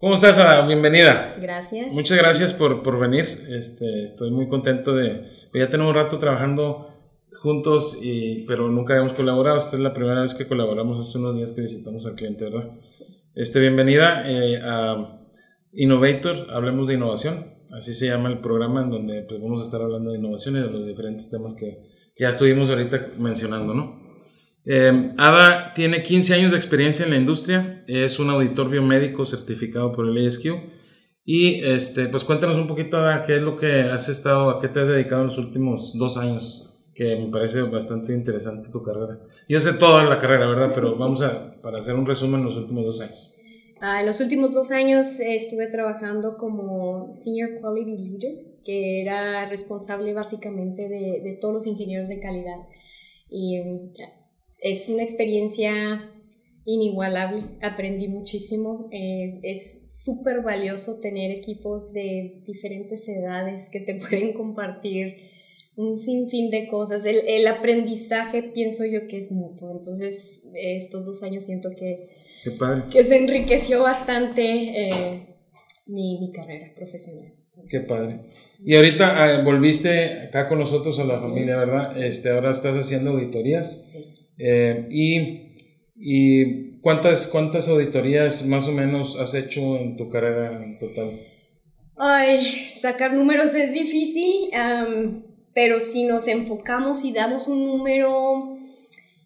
¿Cómo estás, Ada? Bienvenida. Gracias. Muchas gracias por, por venir. Este, estoy muy contento de... Ya tenemos un rato trabajando juntos, y, pero nunca habíamos colaborado. Esta es la primera vez que colaboramos hace unos días que visitamos al cliente, ¿verdad? Este, bienvenida eh, a Innovator, hablemos de innovación. Así se llama el programa en donde pues, vamos a estar hablando de innovación y de los diferentes temas que, que ya estuvimos ahorita mencionando, ¿no? Eh, Ada tiene 15 años de experiencia en la industria, es un auditor biomédico certificado por el ASQ. Y este, pues cuéntanos un poquito, Ada, qué es lo que has estado, a qué te has dedicado en los últimos dos años, que me parece bastante interesante tu carrera. Yo sé toda la carrera, ¿verdad? Pero vamos a, para hacer un resumen, los últimos dos años. Ah, en los últimos dos años estuve trabajando como Senior Quality Leader, que era responsable básicamente de, de todos los ingenieros de calidad. Y mm, es una experiencia inigualable, aprendí muchísimo, eh, es súper valioso tener equipos de diferentes edades que te pueden compartir un sinfín de cosas, el, el aprendizaje pienso yo que es mutuo, entonces estos dos años siento que, que se enriqueció bastante eh, mi, mi carrera profesional. Qué padre. Y ahorita ah, volviste acá con nosotros a la familia, ¿verdad? Este, ahora estás haciendo auditorías. Sí. Eh, y, y ¿cuántas, ¿cuántas auditorías más o menos has hecho en tu carrera en total? Ay, sacar números es difícil, pero si nos enfocamos y damos un número,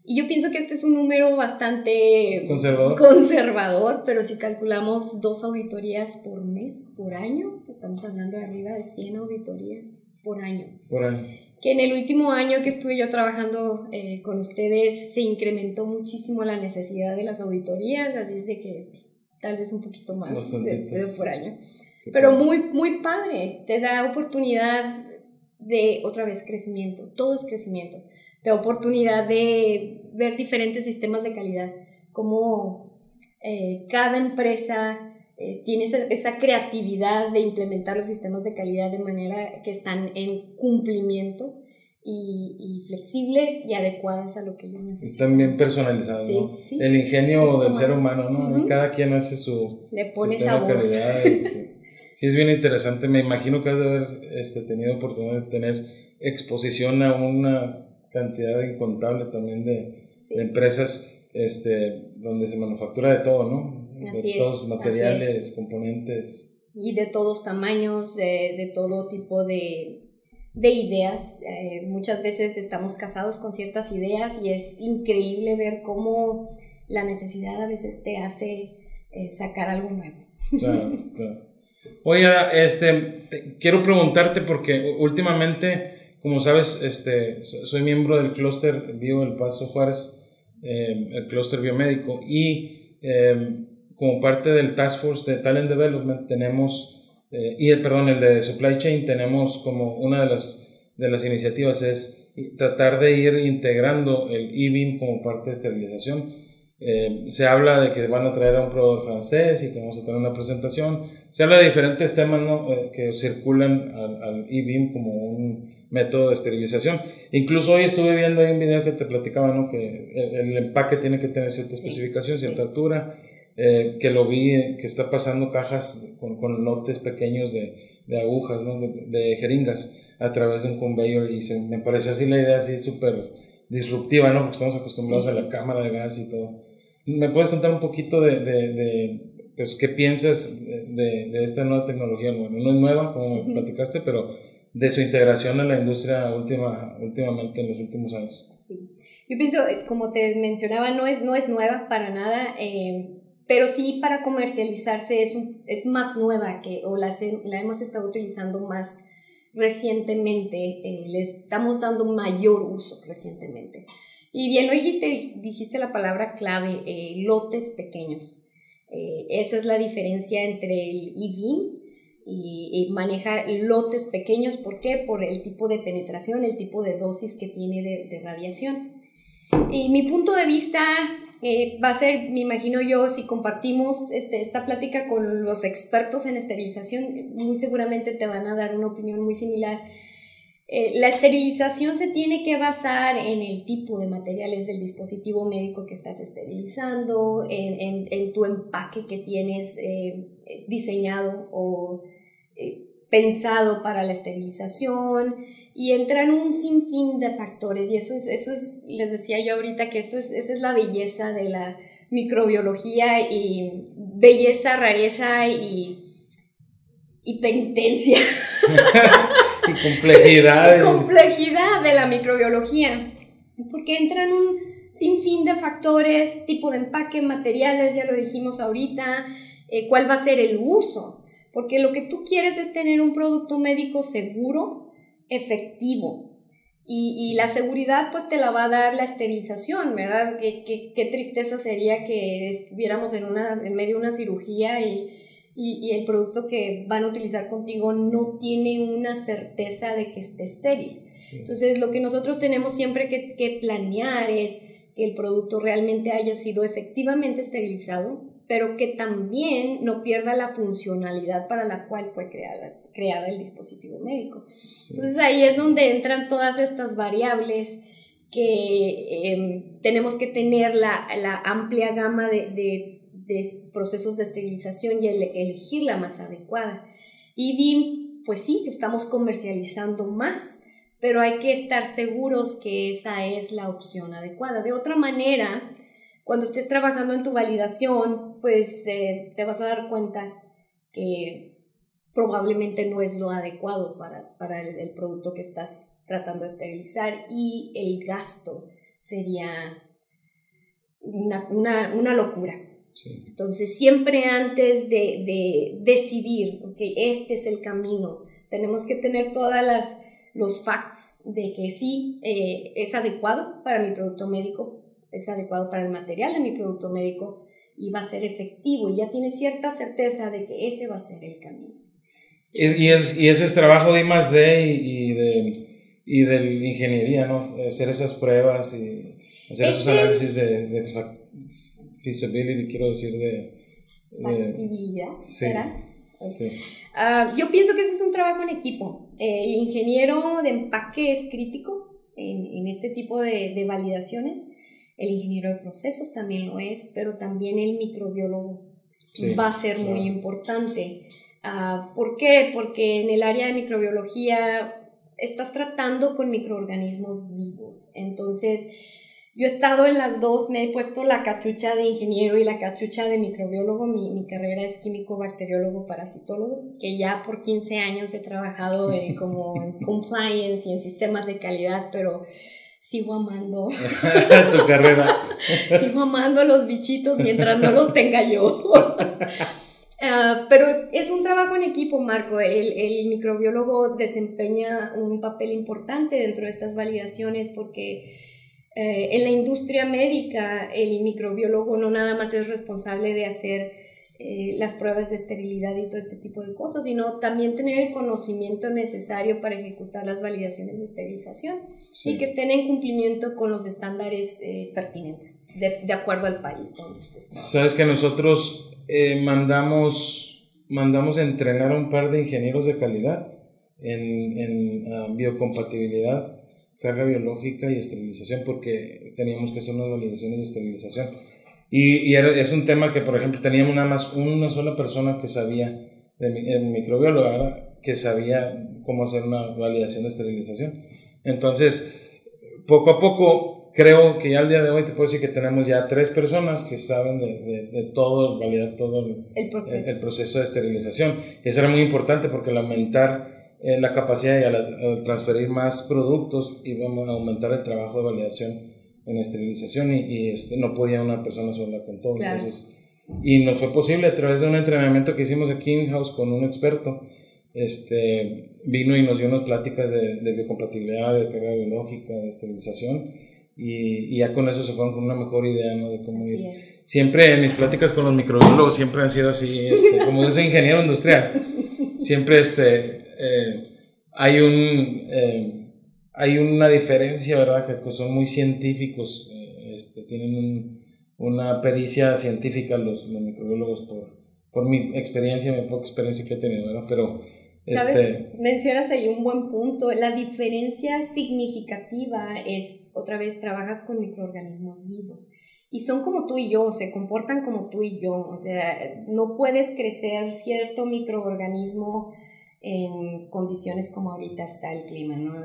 y yo pienso que este es un número bastante conservador, conservador pero si calculamos dos auditorías por mes, por año, estamos hablando de arriba de 100 auditorías por año. Por año que en el último año que estuve yo trabajando eh, con ustedes se incrementó muchísimo la necesidad de las auditorías, así es de que tal vez un poquito más de, por año. Pero muy, muy padre, te da oportunidad de otra vez crecimiento, todo es crecimiento, te da oportunidad de ver diferentes sistemas de calidad, como eh, cada empresa eh, tiene esa, creatividad de implementar los sistemas de calidad de manera que están en cumplimiento y, flexibles y adecuadas a lo que ellos necesitan. Están bien personalizados, ¿no? El ingenio del ser humano, ¿no? Cada quien hace su Le pone sistema de calidad. sí. es bien interesante. Me imagino que has de haber este, tenido oportunidad de tener exposición a una cantidad incontable también de, de empresas este, donde se manufactura de todo, ¿no? De todos materiales, componentes. Y de todos tamaños, de, de todo tipo de, de ideas. Eh, muchas veces estamos casados con ciertas ideas y es increíble ver cómo la necesidad a veces te hace eh, sacar algo nuevo. Claro, claro. Oye, este, quiero preguntarte porque últimamente, como sabes, este, soy miembro del clúster Bio El Paso Juárez, eh, el clúster biomédico, y como parte del Task Force de Talent Development tenemos, eh, y el, perdón, el de Supply Chain, tenemos como una de las, de las iniciativas es tratar de ir integrando el e-beam como parte de esterilización. Eh, se habla de que van a traer a un proveedor francés y que vamos a tener una presentación. Se habla de diferentes temas ¿no? Eh, que circulan al, al como un método de esterilización. Incluso hoy estuve viendo ahí un video que te platicaba ¿no? que el, empaque tiene que tener cierta especificación, cierta altura eh, que lo vi, eh, que está pasando cajas con, con lotes pequeños de, de agujas, ¿no? de, de, jeringas a través de un conveyor y se, me pareció así la idea así súper disruptiva, ¿no? Porque estamos acostumbrados a la cámara de gas y todo. ¿Me puedes contar un poquito de, de, de pues, qué piensas de, de, esta nueva tecnología? Bueno, no es nueva, como me platicaste, pero de su integración en la industria última, últimamente en los últimos años. Sí. Yo pienso, eh, como te mencionaba, no es, no es nueva para nada. Eh, pero sí para comercializarse es, es más nueva que, o la, la hemos estado utilizando más recientemente, eh, le estamos dando mayor uso recientemente. Y bien lo dijiste, dijiste la palabra clave, eh, lotes pequeños. Eh, esa es la diferencia entre el EV y, y, maneja lotes pequeños. ¿Por qué? Por el tipo de penetración, el tipo de dosis que tiene de, de radiación. Y mi punto de vista eh, va a ser, me imagino yo, si compartimos este, esta plática con los expertos en esterilización, muy seguramente te van a dar una opinión muy similar. eh, la esterilización se tiene que basar en el tipo de materiales del dispositivo médico que estás esterilizando, en, tu empaque que tienes eh, diseñado o pensado para la esterilización y entran un sinfín de factores y eso es, eso es, les decía yo ahorita que esto es, esa es la belleza de la microbiología y belleza, rareza y, y penitencia. y complejidad. Y complejidad de la microbiología. Porque entran un sinfín de factores, tipo de empaque, materiales, ya lo dijimos ahorita, eh, cuál va a ser el uso. Porque lo que tú quieres es tener un producto médico seguro, efectivo. Y, la seguridad pues te la va a dar la esterilización, ¿verdad? Qué, qué, tristeza sería que estuviéramos en, una, en medio de una cirugía y, y, el producto que van a utilizar contigo no tiene una certeza de que esté estéril. Entonces, lo que nosotros tenemos siempre que, que, planear es que el producto realmente haya sido efectivamente esterilizado, pero que también no pierda la funcionalidad para la cual fue creada, creada el dispositivo médico. Entonces, ahí es donde entran todas estas variables que em, tenemos que tener la, la amplia gama de, de de procesos de esterilización y elegir la más adecuada. Y BIM, pues sí, estamos comercializando más, pero hay que estar seguros que esa es la opción adecuada. De otra manera, cuando estés trabajando en tu validación, pues eh, te vas a dar cuenta que probablemente no es lo adecuado para, para el, producto que estás tratando de esterilizar y el gasto sería una, una, una locura. Entonces, siempre antes de, decidir, ok, este es el camino, tenemos que tener todas las los facts de que sí eh, es adecuado para mi producto médico, es adecuado para el material de mi producto médico y va a ser efectivo y ya tiene cierta certeza de que ese va a ser el camino. Y, es, y ese es trabajo de I+.D. y, de, y de ingeniería, ¿no? Hacer esas pruebas y hacer esos análisis de, de feasibility, quiero decir, de... Factibilidad, ¿será? Sí. Ah, yo pienso que ese es un trabajo en equipo. El ingeniero de empaque es crítico en, en este tipo de, de, validaciones. El ingeniero de procesos también lo es, pero también el microbiólogo va a ser muy importante. Uh, ¿Por qué? Porque en el área de microbiología estás tratando con microorganismos vivos. Entonces, yo he estado en las dos, me he puesto la cachucha de ingeniero y la cachucha de microbiólogo. Mi, mi carrera es químico, bacteriólogo, parasitólogo, que ya por 15 años he trabajado en, como en compliance y en sistemas de calidad, pero sigo amando. tu carrera. sigo amando a los bichitos mientras no los tenga yo. Ah, pero es un trabajo en equipo, Marco. El, el, microbiólogo desempeña un papel importante dentro de estas validaciones porque eh, en la industria médica, el microbiólogo no nada más es responsable de hacer eh, las pruebas de esterilidad y todo este tipo de cosas, sino también tener el conocimiento necesario para ejecutar las validaciones de esterilización y que estén en cumplimiento con los estándares eh, pertinentes, de, de, acuerdo al país donde estés. Sabes que nosotros mandamos, mandamos entrenar a un par de ingenieros de calidad en, en ah, biocompatibilidad carga biológica y esterilización porque teníamos que hacer unas validaciones de esterilización. Y, y es un tema que, por ejemplo, teníamos nada más una sola persona que sabía, de, el microbiólogo, que sabía cómo hacer una validación de esterilización. Entonces, poco a poco, creo que ya al día de hoy te puedo decir que tenemos ya tres personas que saben de, de, todo, validar todo el, proceso. El, proceso de esterilización. Y eso era muy importante porque al aumentar eh, la capacidad y al, transferir más productos íbamos a aumentar el trabajo de validación en esterilización y, este, no podía una persona sola con todo. Entonces, y no fue posible a través de un entrenamiento que hicimos aquí en house con un experto. Este, vino y nos dio unas pláticas de, de biocompatibilidad, de carga biológica, de esterilización. Y, y, ya con eso se fueron con una mejor idea ¿no? de cómo ir. Siempre en mis pláticas con los microbiólogos siempre han sido así, este, como yo soy ingeniero industrial, siempre este, eh, hay, un, eh, hay una diferencia, ¿verdad? Que son muy científicos, eh, este, tienen una pericia científica los, los microbiólogos por, por mi experiencia, mi poca experiencia que he tenido, ¿verdad? Pero Este... Mencionas ahí un buen punto. La diferencia significativa es, otra vez, trabajas con microorganismos vivos. Y son como tú y yo, se comportan como tú y yo. O sea, no puedes crecer cierto microorganismo en condiciones como ahorita está el clima, ¿no?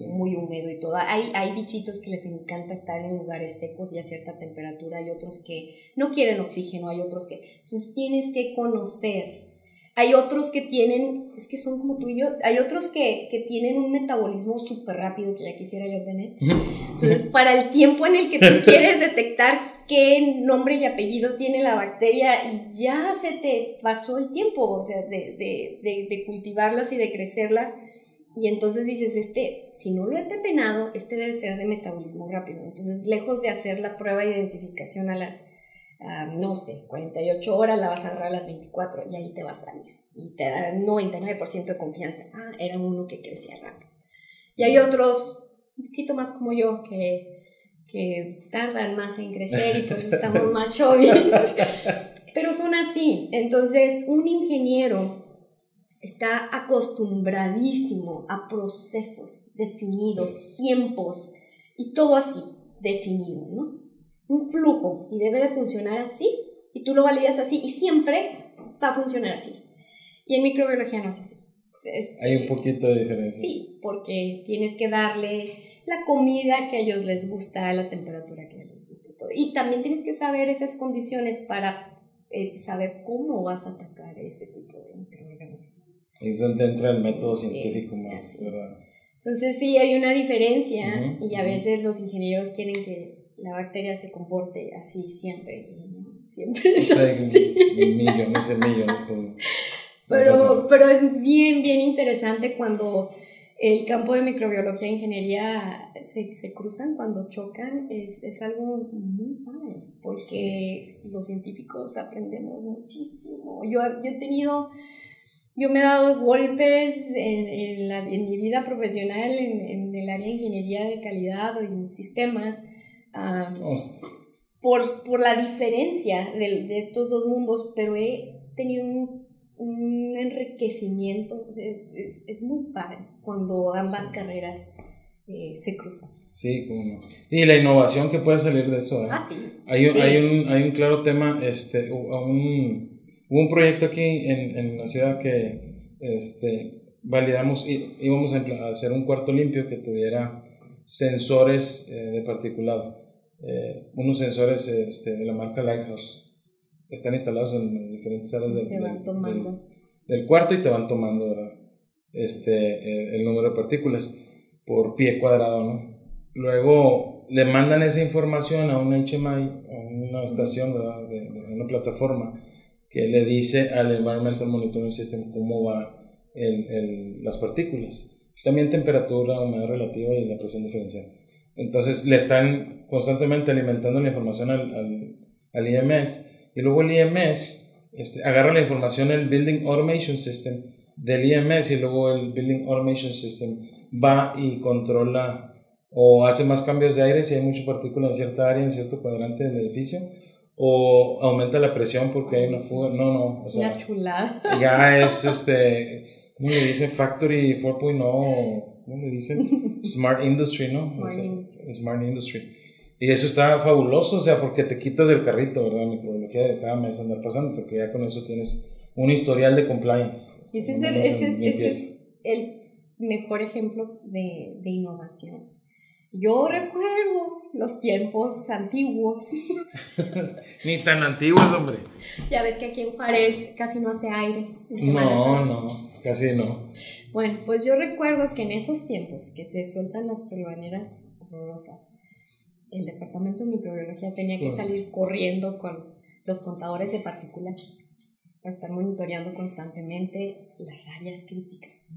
Muy húmedo y todo. Hay, hay bichitos que les encanta estar en lugares secos y a cierta temperatura, hay otros que no quieren oxígeno, hay otros que... Entonces tienes que conocer. Hay otros que tienen, es que son como tú y yo, hay otros que, que tienen un metabolismo súper rápido que ya quisiera yo tener. Entonces, para el tiempo en el que tú quieres detectar qué nombre y apellido tiene la bacteria y ya se te pasó el tiempo, o sea, de, de, de, de cultivarlas y de crecerlas. Y entonces dices, este, si no lo he pepenado, este debe ser de metabolismo rápido. Entonces, lejos de hacer la prueba de identificación a las, no sé, 48 horas, la vas a agarrar a las 24 y ahí te va a salir. Y te da 99% de confianza. Ah, era uno que crecía rápido. Y hay otros, un poquito más como yo, que, que tardan más en crecer y pues estamos más chovis. Pero son así. Entonces, un ingeniero está acostumbradísimo a procesos definidos, tiempos y todo así definido, ¿no? Un flujo y debe de funcionar así y tú lo validas así y siempre va a funcionar así. Y en microbiología no es así. Hay un poquito de diferencia. Sí, porque tienes que darle la comida que a ellos les gusta, la temperatura que a ellos les gusta. Todo. Y también tienes que saber esas condiciones para eh, saber cómo vas a atacar ese tipo de microorganismos. Y es donde entra el método científico más, ¿verdad? Entonces sí, hay una diferencia y a veces los ingenieros quieren que la bacteria se comporte así siempre. Y siempre es así. Millones de millones. Pero, pero es bien, bien interesante cuando el campo de microbiología e ingeniería se, se cruzan, cuando chocan, es, es, algo muy padre, porque los científicos aprendemos muchísimo. Yo, yo he tenido yo me he dado golpes en, en, la, en mi vida profesional, en, en, el área de ingeniería de calidad o en sistemas, oh. por, por, la diferencia de, de, estos dos mundos, pero he tenido un, un enriquecimiento, es, es, es, muy padre cuando ambas carreras eh, se cruzan. Sí, como no. Y la innovación que puede salir de eso. ¿eh? Ah, sí. Hay, sí. Hay, un, hay un claro tema, este, un Hubo un proyecto aquí en, en la ciudad que este, validamos, íbamos a hacer un cuarto limpio que tuviera sensores eh, de particulado. Eh, unos sensores este, de la marca Lighthouse están instalados en diferentes áreas del, del, del, cuarto y te van tomando este, eh, el número de partículas por pie cuadrado. ¿no? Luego le mandan esa información a un HMI, a una estación, ¿verdad? De, de una plataforma que le dice al Environmental Monitoring System cómo va el, el, las partículas. También temperatura, humedad relativa y la presión diferencial. Entonces le están constantemente alimentando la información al, al, al IMS y luego el IMS este, agarra la información del Building Automation System del IMS y luego el Building Automation System va y controla o hace más cambios de aire si hay mucha partícula en cierta área, en cierto cuadrante del edificio o aumenta la presión porque hay una fuga. No, no. O sea, una chulada. Ya es este. ¿Cómo le dicen? Factory 4.0. ¿Cómo le dicen? Smart Industry, ¿no? Smart, o sea, industry. Smart Industry. Y eso está fabuloso, o sea, porque te quitas del carrito, ¿verdad? Microbiología de cada mes andar pasando, porque ya con eso tienes un historial de compliance. Y ese es el, ese es, ese es el mejor ejemplo de, de innovación. Yo recuerdo los tiempos antiguos. Ni tan antiguos, hombre. Ya ves que aquí en Juárez casi no hace aire. No, no, casi no. Bueno, pues yo recuerdo que en esos tiempos que se sueltan las turbaneras horrorosas, el departamento de microbiología tenía que salir corriendo con los contadores de partículas para estar monitoreando constantemente las áreas críticas.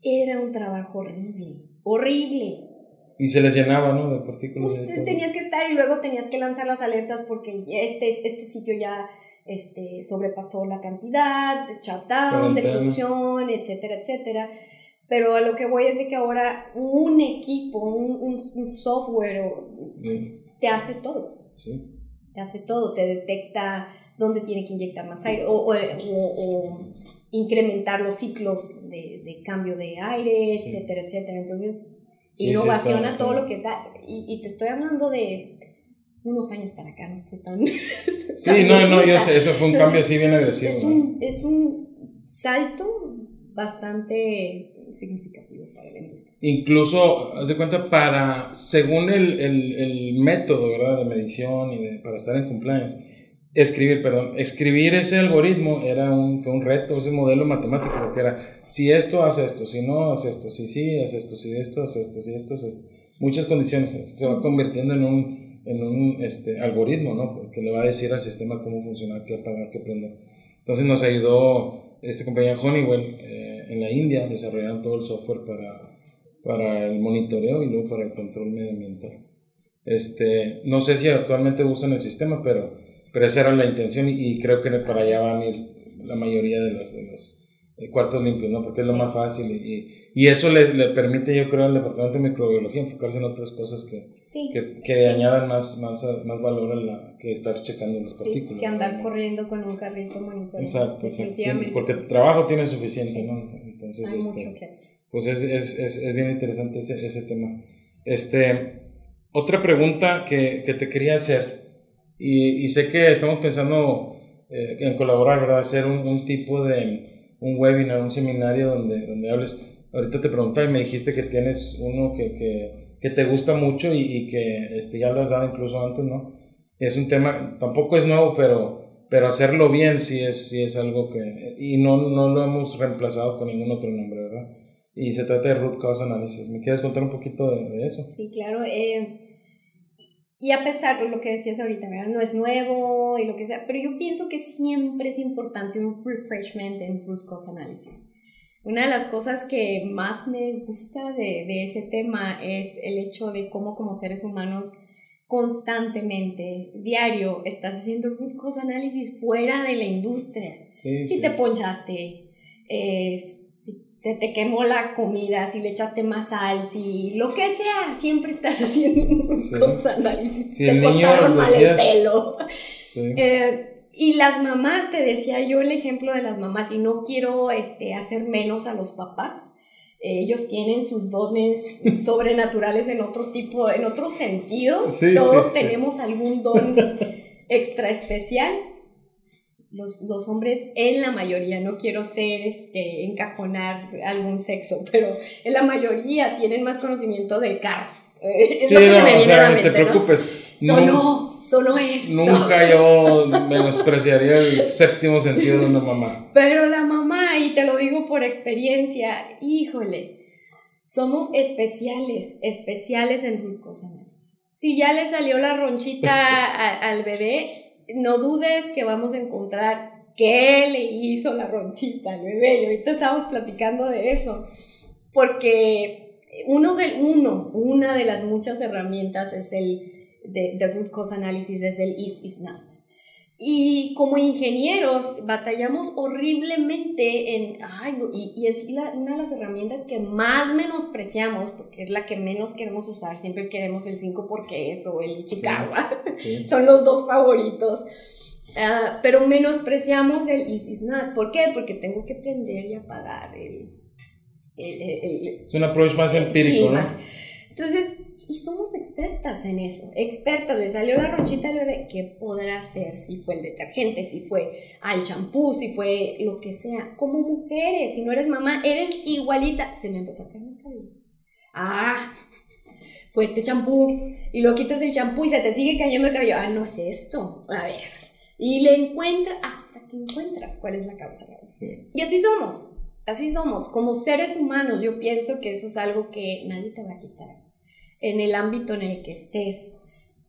Era un trabajo horrible, horrible. Y se les llenaba, ¿no? De partículas. Pues tenías que estar y luego tenías que lanzar las alertas porque este, este sitio ya este, sobrepasó la cantidad de shutdown, de producción, etcétera, etcétera. Pero a lo que voy es de que ahora un equipo, un, un, un software sí. te hace todo. Sí. Te hace todo, te detecta dónde tiene que inyectar más aire o, o, o, o incrementar los ciclos de, de cambio de aire, etcétera, etcétera. Entonces, innovación a todo lo que da. Y, y, te estoy hablando de unos años para acá, no estoy tan. sí, no, no, yo sé, eso fue un cambio así bien agresivo. Es un, es un salto bastante significativo para la industria. Incluso, haz de cuenta, para, según el, el, el método, ¿verdad?, de medición y de, para estar en compliance, escribir, perdón, escribir ese algoritmo era un, fue un reto, ese modelo matemático, porque era, si esto hace esto, si no hace esto, si sí hace esto, si esto hace esto, si esto muchas condiciones, se va convirtiendo en un, en un este, algoritmo, ¿no? Que le va a decir al sistema cómo funcionar, qué apagar, qué prender. Entonces nos ayudó esta compañía Honeywell eh, en la India, desarrollaron todo el software para, para el monitoreo y luego para el control medioambiental. Este, no sé si actualmente usan el sistema, pero pero esa era la intención y, creo que para allá van a ir la mayoría de los, de los eh, cuartos limpios, ¿no? Porque es lo más fácil y, y eso le, le, permite, yo creo, al Departamento de Microbiología enfocarse en otras cosas que, que, que, añadan más, más, más valor a la, que estar checando las partículas. Que andar corriendo con un carrito monitor. Exacto, porque trabajo tiene suficiente, ¿no? Entonces, Hay este, mucho que hacer. pues es, es, es, es, bien interesante ese, ese tema. Este, otra pregunta que, que te quería hacer y, y sé que estamos pensando eh, en colaborar, ¿verdad? Hacer un, un, tipo de un webinar, un seminario donde, donde hables. Ahorita te preguntaba y me dijiste que tienes uno que, que, que te gusta mucho y, y, que este, ya lo has dado incluso antes, ¿no? Es un tema, tampoco es nuevo, pero, pero hacerlo bien sí es, sí es algo que... Y no, no lo hemos reemplazado con ningún otro nombre, ¿verdad? Y se trata de root cause analysis. ¿Me quieres contar un poquito de, de eso? Sí, claro. Eh, y a pesar de lo que decías ahorita, ¿verdad? No es nuevo y lo que sea, pero yo pienso que siempre es importante un refreshment en root cause analysis. Una de las cosas que más me gusta de, de ese tema es el hecho de cómo como seres humanos constantemente, diario, estás haciendo root cause analysis fuera de la industria. Sí, si sí. te ponchaste, eh, se te quemó la comida, si le echaste más sal, si lo que sea, siempre estás haciendo Sí. análisis. Si te el niño cortaron mal el pelo. Sí. Eh, y las mamás, te decía yo el ejemplo de las mamás, y no quiero este, hacer menos a los papás. Eh, ellos tienen sus dones sobrenaturales en otro tipo, en otro sentido. Sí, Todos tenemos algún don extra especial. Los, los hombres, en la mayoría, no quiero ser, este, encajonar algún sexo, pero en la mayoría tienen más conocimiento del carro. Eh, es Sí, lo que no, se me o a la sea, ni te ¿no? preocupes. Nun- Sonó, sonó esto. Nunca yo menospreciaría el séptimo sentido de una mamá. Pero la mamá, y te lo digo por experiencia, híjole, somos especiales, especiales en root cause analysis. Si ya le salió la ronchita a- al bebé, no dudes que vamos a encontrar qué le hizo la ronchita al bebé. Y ahorita estamos platicando de eso, porque uno de, uno, una de las muchas herramientas es el de, de root cause analysis, es el is, is not. Y como ingenieros batallamos horriblemente en, ay, no, y, y es la- una de las herramientas que más menospreciamos, porque es la que menos queremos usar, siempre queremos el 5 porque es o el Chicago, Sí. son los dos favoritos. Ah, pero menospreciamos el is, is not. ¿Por qué? Porque tengo que prender y apagar el... el- el- el- Es un approach más empírico, Sí, ¿no? más. Entonces, y somos expertas en eso, expertas, le salió la ronchita al bebé, ¿qué podrá hacer? Si fue el detergente, si fue al champú, si fue lo que sea. Como mujeres, si no eres mamá, eres igualita. Se me empezó a caer el cabello. Ah, fue este champú. Y luego quitas el champú y se te sigue cayendo el cabello. Ah, no es esto. A ver. Y le encuentras hasta que encuentras cuál es la causa. Sí. Y así somos, así somos. Como seres humanos, yo pienso que eso es algo que nadie te va a quitar. En el ámbito en el que estés,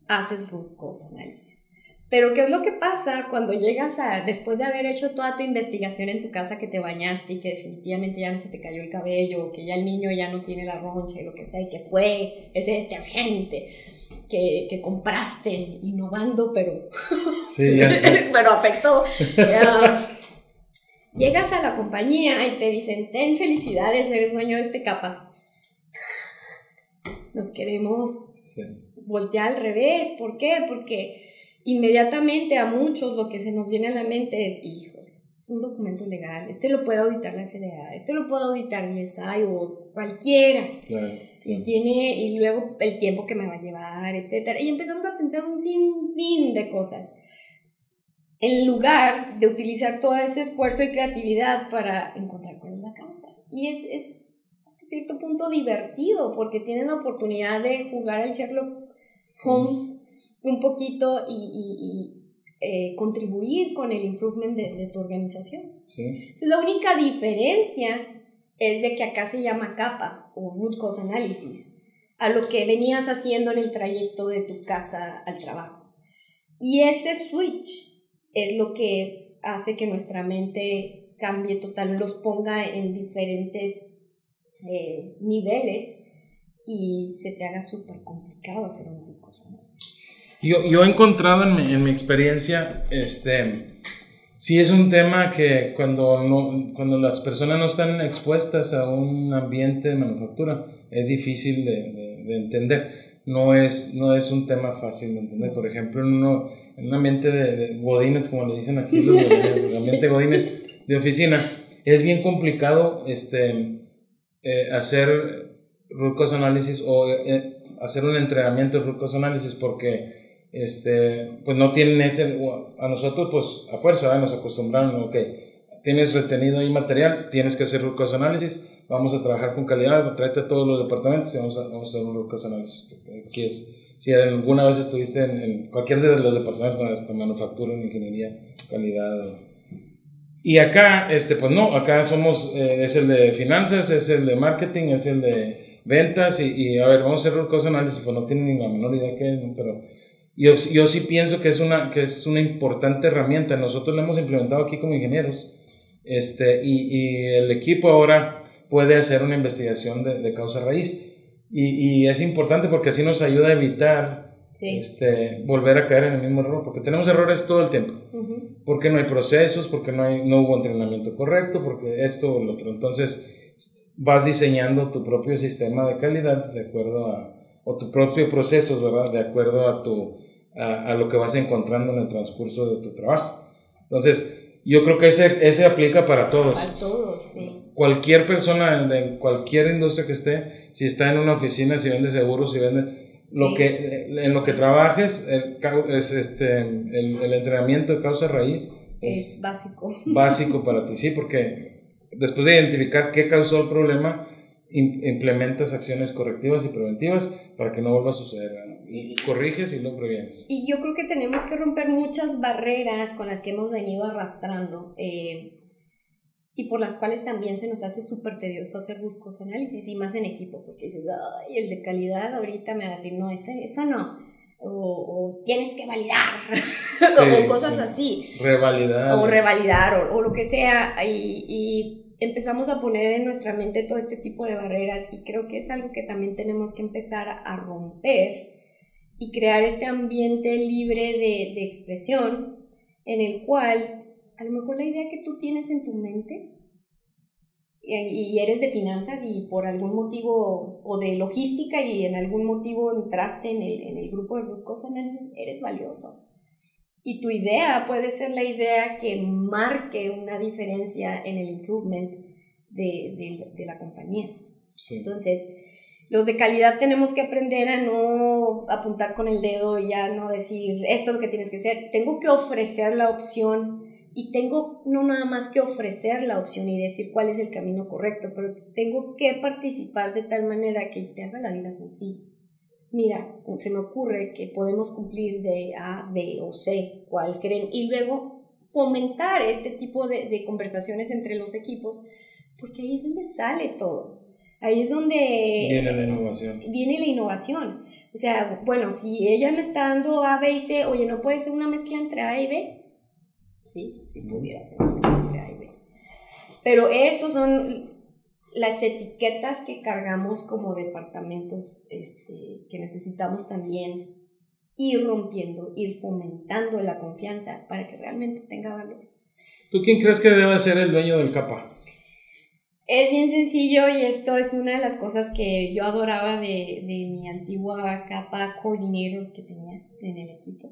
haces root cause análisis. Pero ¿qué es lo que pasa cuando llegas a, después de haber hecho toda tu investigación en tu casa, que te bañaste y que definitivamente ya no se te cayó el cabello, que ya el niño ya no tiene la roncha y lo que sea, y que fue ese detergente que, que compraste innovando, pero Sí, ya sé. pero afectó. Ah, llegas a la compañía y te dicen, ten felicidades, eres dueño de este capa. Nos queremos Sí. voltear al revés. ¿Por qué? Porque inmediatamente a muchos lo que se nos viene a la mente es, híjole, es un documento legal, este lo puede auditar la FDA, este lo puede auditar BSI o cualquiera. Y tiene, y luego el tiempo que me va a llevar, etcétera. Y empezamos a pensar un sinfín de cosas. En lugar de utilizar todo ese esfuerzo y creatividad para encontrar cuál es la causa. Y es, cierto punto divertido porque tienes la oportunidad de jugar al Sherlock Holmes un poquito y eh, contribuir con el improvement de, tu organización. Entonces, la única diferencia es de que acá se llama capa o root cause analysis, a lo que venías haciendo en el trayecto de tu casa al trabajo. Y ese switch es lo que hace que nuestra mente cambie total, los ponga en diferentes eh, niveles y se te haga súper complicado hacer un analysis. Yo, yo he encontrado en mi, en mi, experiencia, este, sí es un tema que cuando, no, cuando las personas no están expuestas a un ambiente de manufactura, es difícil de, de, entender. No es, no es un tema fácil de entender. Por ejemplo, en, uno, en un ambiente de, godines, como le dicen aquí los godines, ambiente godines de oficina, es bien complicado este, eh, hacer cause análisis o eh, hacer un entrenamiento de cause análisis porque este, pues no tienen ese, a nosotros pues a fuerza nos acostumbraron, ok, tienes retenido ahí material, tienes que hacer root análisis, vamos a trabajar con calidad, tráete a todos los departamentos y vamos a, vamos a hacer un root análisis. Si, es, si alguna vez estuviste en, en, cualquier de los departamentos, hasta manufactura, ingeniería, calidad. Y acá, este, pues no, acá somos, eh, es el de finanzas, es el de marketing, es el de ventas y, y a ver, vamos a hacer root análisis, pues no tienen ni la menor idea que, pero yo, yo sí pienso que es, una, que es una importante herramienta. Nosotros la hemos implementado aquí como ingenieros. Este, y, y el equipo ahora puede hacer una investigación de, de causa raíz. Y, y, es importante porque así nos ayuda a evitar este, volver a caer en el mismo error, porque tenemos errores todo el tiempo. Porque no hay procesos, porque no, hay, no hubo entrenamiento correcto, porque esto o lo otro. Entonces, vas diseñando tu propio sistema de calidad de acuerdo a, o tu propio procesos, ¿verdad? De acuerdo a tu, a, a, lo que vas encontrando en el transcurso de tu trabajo. Entonces, yo creo que ese, ese aplica para todos. Para todos, sí. Cualquier persona de cualquier industria que esté, si está en una oficina, si vende seguros, si vende lo que en lo que trabajes, el, es este, el, el entrenamiento de causa raíz es, es básico. Básico para ti, sí, porque después de identificar qué causó el problema, implementas acciones correctivas y preventivas para que no vuelva a suceder. Y, corriges y lo previenes. Y yo creo que tenemos que romper muchas barreras con las que hemos venido arrastrando eh, y por las cuales también se nos hace súper tedioso hacer buscos análisis y más en equipo, porque dices, ay, el de calidad ahorita me va a decir, no, ese, eso no. O, tienes que validar, o cosas así. Revalidar. O revalidar, o, o lo que sea. Y, y empezamos a poner en nuestra mente todo este tipo de barreras y creo que es algo que también tenemos que empezar a romper y crear este ambiente libre de, de expresión en el cual a lo mejor la idea que tú tienes en tu mente y eres de finanzas y por algún motivo o de logística y en algún motivo entraste en el, en el grupo de root cause eres valioso y tu idea puede ser la idea que marque una diferencia en el improvement de, de, la compañía. Entonces, los de calidad tenemos que aprender a no apuntar con el dedo y ya no decir esto es lo que tienes que hacer. Tengo que ofrecer la opción y tengo no nada más que ofrecer la opción y decir cuál es el camino correcto, pero tengo que participar de tal manera que te haga la vida sencilla mira, se me ocurre que podemos cumplir de A, B o C, cuál creen, y luego fomentar este tipo de, de, conversaciones entre los equipos, porque ahí es donde sale todo. Ahí es donde... Viene la innovación. Viene la innovación. O sea, bueno, si ella me está dando A, B y C, oye, ¿no puede ser una mezcla entre A y B? Sí, sí pudiera ser mezcla entre A y B. Pero esos son las etiquetas que cargamos como departamentos este, que necesitamos también ir rompiendo, ir fomentando la confianza para que realmente tenga valor. ¿Tú quién crees que debe ser el dueño del capa? Es bien sencillo y esto es una de las cosas que yo adoraba de, de mi antigua capa coordinator que tenía en el equipo.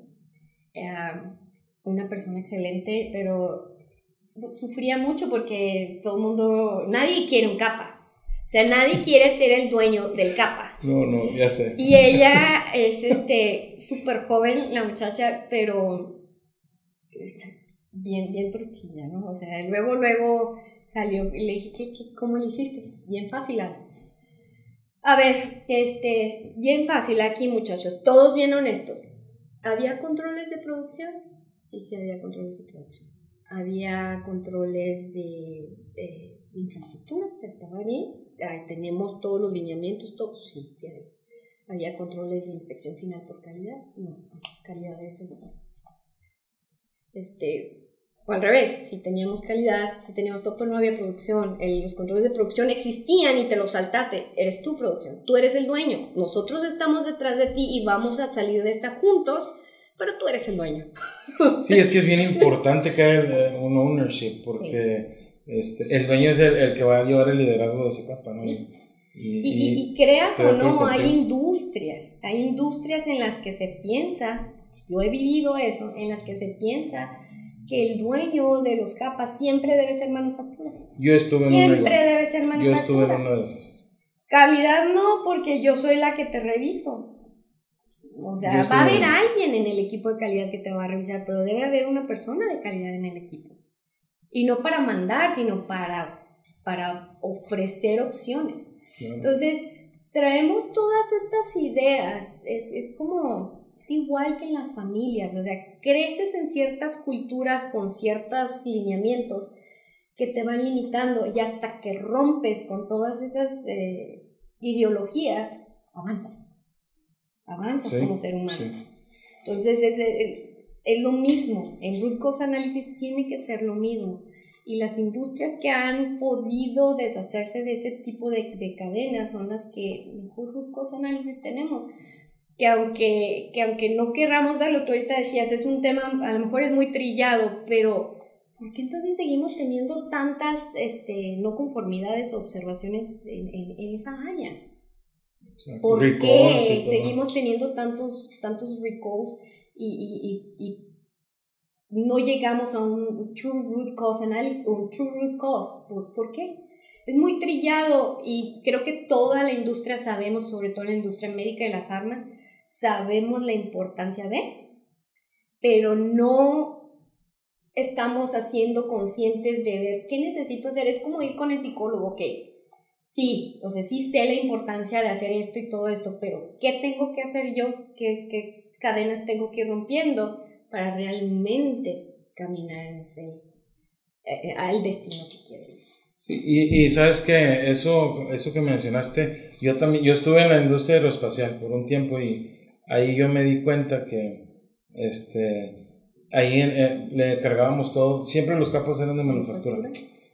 Era una persona excelente, pero sufría mucho porque todo el mundo, nadie quiere un capa. O sea, nadie quiere ser el dueño del capa. No, no, ya sé. Y ella es este súper joven, la muchacha, pero bien, bien truchilla, ¿no? O sea, luego, luego salió y le dije, ¿qué, qué, cómo le hiciste? Bien fácil. A ver, este, bien fácil aquí, muchachos, todos bien honestos. ¿Había controles de producción? Sí, sí, había controles de producción. Había controles de, de infraestructura, o sea, estaba bien. tenemos todos los lineamientos, todos, sí, sí había. ¿Había controles de inspección final por calidad? No, calidad de ese Este, o al revés, si teníamos calidad, si teníamos todo, pero no había producción, los controles de producción existían y te los saltaste, eres tu producción, tú eres el dueño, nosotros estamos detrás de ti y vamos a salir de esta juntos, pero tú eres el dueño. Sí, es que es bien importante que haya un ownership, porque este, el dueño es el, que va a llevar el liderazgo de ese capa, ¿no? Y, y, creas o no, hay industrias, hay industrias en las que se piensa, yo he vivido eso, en las que se piensa que el dueño de los capas siempre debe ser manufactura. Yo estuve en Siempre debe ser manufactura. Yo estuve en una de esas. Calidad no, porque yo soy la que te reviso. O sea, va a haber alguien en el equipo de calidad que te va a revisar, pero debe haber una persona de calidad en el equipo. Y no para mandar, sino para, para ofrecer opciones. Entonces, traemos todas estas ideas. Es, es como es igual que en las familias, o sea, creces en ciertas culturas con ciertos lineamientos que te van limitando y hasta que rompes con todas esas eh, ideologías, avanzas, avanzas como ser humano. Entonces es, es, lo mismo, en root cause analysis tiene que ser lo mismo. Y las industrias que han podido deshacerse de ese tipo de, de cadenas son las que mejor root cause analysis tenemos que aunque, que aunque no querramos verlo, tú ahorita decías, es un tema, a lo mejor es muy trillado, pero ¿por qué entonces seguimos teniendo tantas este, no conformidades o observaciones en, en, esa área? ¿Por qué seguimos teniendo tantos, tantos recalls y, y, y, no llegamos a un true root cause analysis, un true root cause? ¿Por, ¿Por qué? Es muy trillado y creo que toda la industria sabemos, sobre todo la industria médica y la farma, sabemos la importancia de, pero no estamos haciendo conscientes de ver qué necesito hacer. Es como ir con el psicólogo, que sí, o sea, sí sé la importancia de hacer esto y todo esto, pero ¿qué tengo que hacer yo? ¿Qué, qué cadenas tengo que ir rompiendo para realmente caminar en ese, eh, eh, al destino que quiero ir? Sí, y, y, sabes que eso, eso que mencionaste, yo también, yo estuve en la industria aeroespacial por un tiempo y ahí yo me di cuenta que este, ahí eh, le cargábamos todo, siempre los capas eran de manufactura.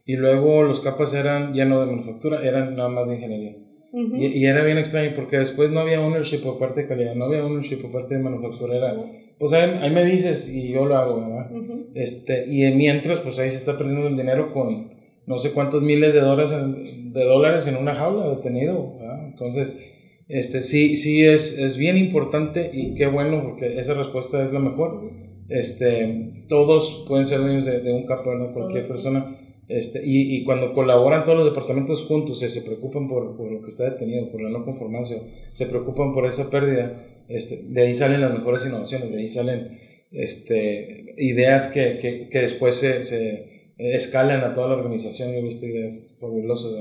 Y luego los capas eran ya no de manufactura, eran nada más de ingeniería. y, y, era bien extraño porque después no había ownership por parte de calidad, no había ownership por parte de manufactura. Era, pues ahí, ahí, me dices y yo lo hago, ¿verdad? este, y mientras, pues ahí se está perdiendo el dinero con no sé cuántos miles de dólares en, de dólares en una jaula detenido. ¿verdad? Entonces, este, sí, sí es, es bien importante y qué bueno porque esa respuesta es la mejor. Este, todos pueden ser dueños de, de un capo, ¿no? cualquier persona. Este, y, y, cuando colaboran todos los departamentos juntos, se, se preocupan por, por, lo que está detenido, por la no conformancia, se preocupan por esa pérdida, este, de ahí salen las mejores innovaciones, de ahí salen este, ideas que, que, que después se, se, escalan a toda la organización. Yo he visto ideas fabulosas.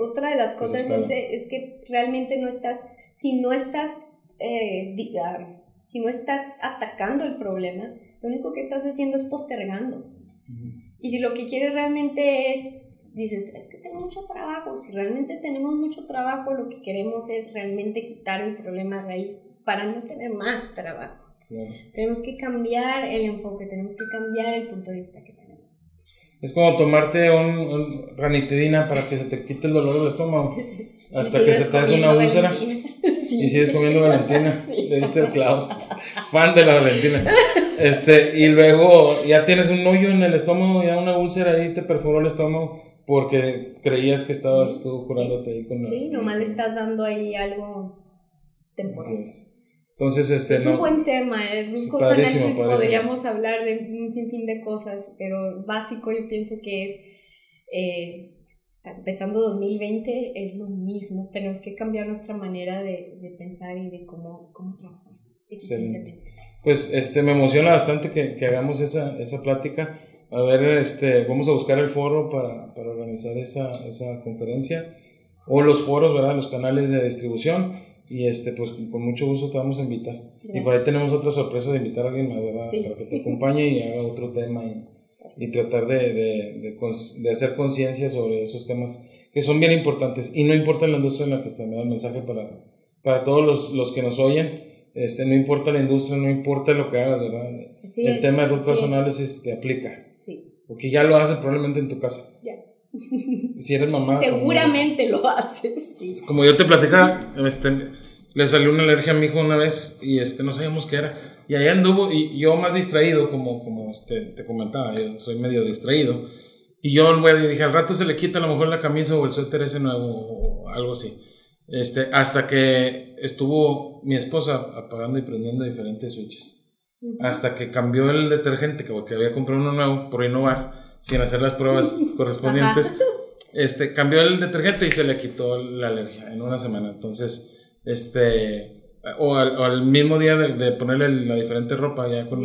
Otra de las cosas es, es, que realmente no estás, si no estás, eh, si no estás atacando el problema, lo único que estás haciendo es postergando. Y si lo que quieres realmente es, dices, es que tengo mucho trabajo, si realmente tenemos mucho trabajo, lo que queremos es realmente quitar el problema raíz para no tener más trabajo. Tenemos que cambiar el enfoque, tenemos que cambiar el punto de vista que tenemos. Es como tomarte un, ranitidina para que se te quite el dolor del estómago hasta que se te hace una úlcera y sigues comiendo Valentina. Le diste el clavo. Fan de la Valentina. Este, y luego ya tienes un hoyo en el estómago, ya una úlcera ahí te perforó el estómago porque creías que estabas tú curándote ahí con Sí, nomás le estás dando ahí algo temporal. Entonces, este, es un buen tema, es un cosa análisis podríamos hablar de un sinfín de cosas, pero básico yo pienso que es, eh, empezando 2020, es lo mismo, tenemos que cambiar nuestra manera de, de pensar y de cómo, cómo trabajar. Pues este, me emociona bastante que, que hagamos esa, esa plática. A ver, este, vamos a buscar el foro para, para organizar esa, esa conferencia o los foros, ¿verdad? Los canales de distribución y este, pues con mucho gusto te vamos a invitar. Y por ahí tenemos otra sorpresa de invitar a alguien más, ¿verdad? Para que te acompañe y haga otro tema y, y tratar de, de, de, de hacer conciencia sobre esos temas que son bien importantes. Y no importa la industria en la que estén, el mensaje para, para todos los, los, que nos oyen. Este, no importa la industria, no importa lo que hagas, ¿verdad? el tema de root personal te aplica. Sí. Porque ya lo haces probablemente en tu casa. Ya. Si eres mamá. Seguramente lo haces. Sí. Como yo te platicaba, este, le salió una alergia a mi hijo una vez y este, no sabíamos qué era. Y allá anduvo, y yo más distraído, como, como este, te comentaba, yo soy medio distraído. Y yo dije, al rato se le quita a lo mejor la camisa o el suéter ese nuevo o algo así. Este, hasta que estuvo mi esposa apagando y prendiendo diferentes switches. Hasta que cambió el detergente, que había comprado uno nuevo por innovar sin hacer las pruebas correspondientes, este, cambió el detergente y se le quitó la alergia en una semana. Entonces, este, o al, mismo día de, ponerle la diferente ropa ya con,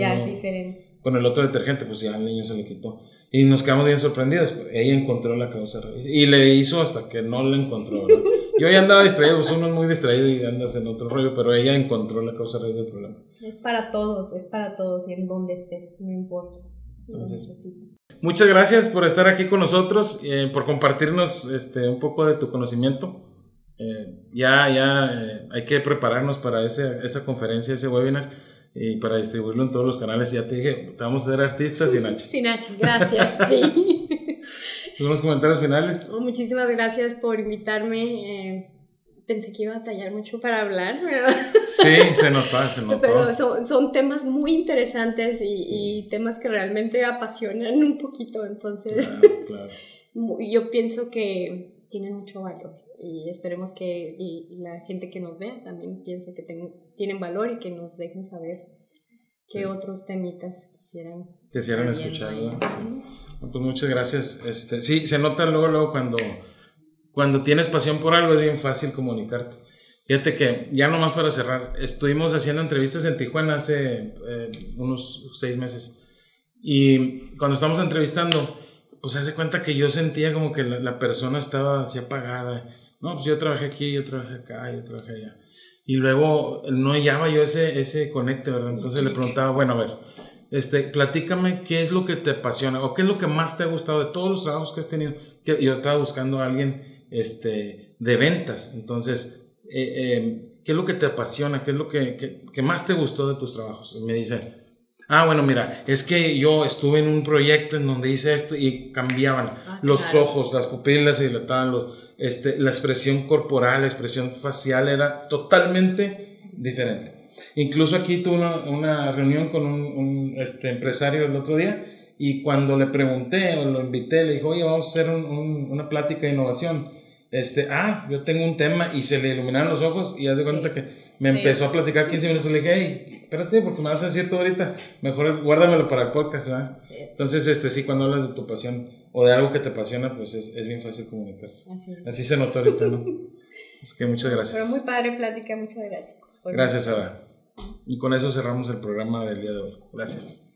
con el otro detergente, pues ya al niño se le quitó. Y nos quedamos bien sorprendidos. Ella encontró la causa. Y le hizo hasta que no la encontró. Yo ya andaba distraído, pues uno es muy distraído y andas en otro rollo, pero ella encontró la causa raíz del problema. Es para todos, es para todos y en donde estés, no importa. Muchas gracias por estar aquí con nosotros, eh, por compartirnos este, un poco de tu conocimiento. Eh, ya ya eh, hay que prepararnos para ese, esa conferencia, ese webinar y para distribuirlo en todos los canales. Ya te dije, te vamos a ser artistas sin H. Sin H, gracias. sí. ¿Unos comentarios finales? Oh, muchísimas gracias por invitarme pensé que iba a batallar mucho para hablar. Pero... Sí, se notó, se notó. Pero son, son temas muy interesantes y, y, temas que realmente apasionan un poquito, entonces claro, yo pienso que tienen mucho valor y esperemos que la gente que nos vea también piense que tienen valor y que nos dejen saber qué otros temitas quisieran quisieran escuchar. Sí. Pues muchas gracias. Este, sí, se nota luego, luego cuando cuando tienes pasión por algo es bien fácil comunicarte. Fíjate que, ya nomás para cerrar, estuvimos haciendo entrevistas en Tijuana hace eh, unos seis meses. Y cuando estamos entrevistando, pues hace cuenta que yo sentía como que la, persona estaba así apagada. No, pues yo trabajé aquí, yo trabajé acá, yo trabajé allá. Y luego no hallaba yo ese, ese conecte, ¿verdad? Entonces le preguntaba, bueno, a ver, este, platícame qué es lo que te apasiona o qué es lo que más te ha gustado de todos los trabajos que has tenido. Que yo estaba buscando a alguien este, de ventas. Entonces, eh, eh, ¿qué es lo que te apasiona? ¿Qué es lo que, que, más te gustó de tus trabajos? me dice, ah, bueno, mira, es que yo estuve en un proyecto en donde hice esto y cambiaban ah, los ojos, las pupilas se dilataban, los, este, la expresión corporal, la expresión facial era totalmente diferente. Incluso aquí tuve una, una reunión con un, un este, empresario el otro día y cuando le pregunté o lo invité, le dijo, oye, vamos a hacer un, una plática de innovación este, ah, yo tengo un tema y se le iluminaron los ojos y ya de cuenta que me empezó a platicar 15 minutos y le dije, hey, espérate, porque me vas a decir tú ahorita, mejor guárdamelo para el podcast, ¿verdad? Entonces, este, sí, cuando hablas de tu pasión o de algo que te apasiona, pues es, es bien fácil comunicarse. Así, se notó ahorita, ¿no? es que muchas gracias. Pero muy padre plática, muchas gracias. Gracias, Ada. Y con eso cerramos el programa del día de hoy. Gracias.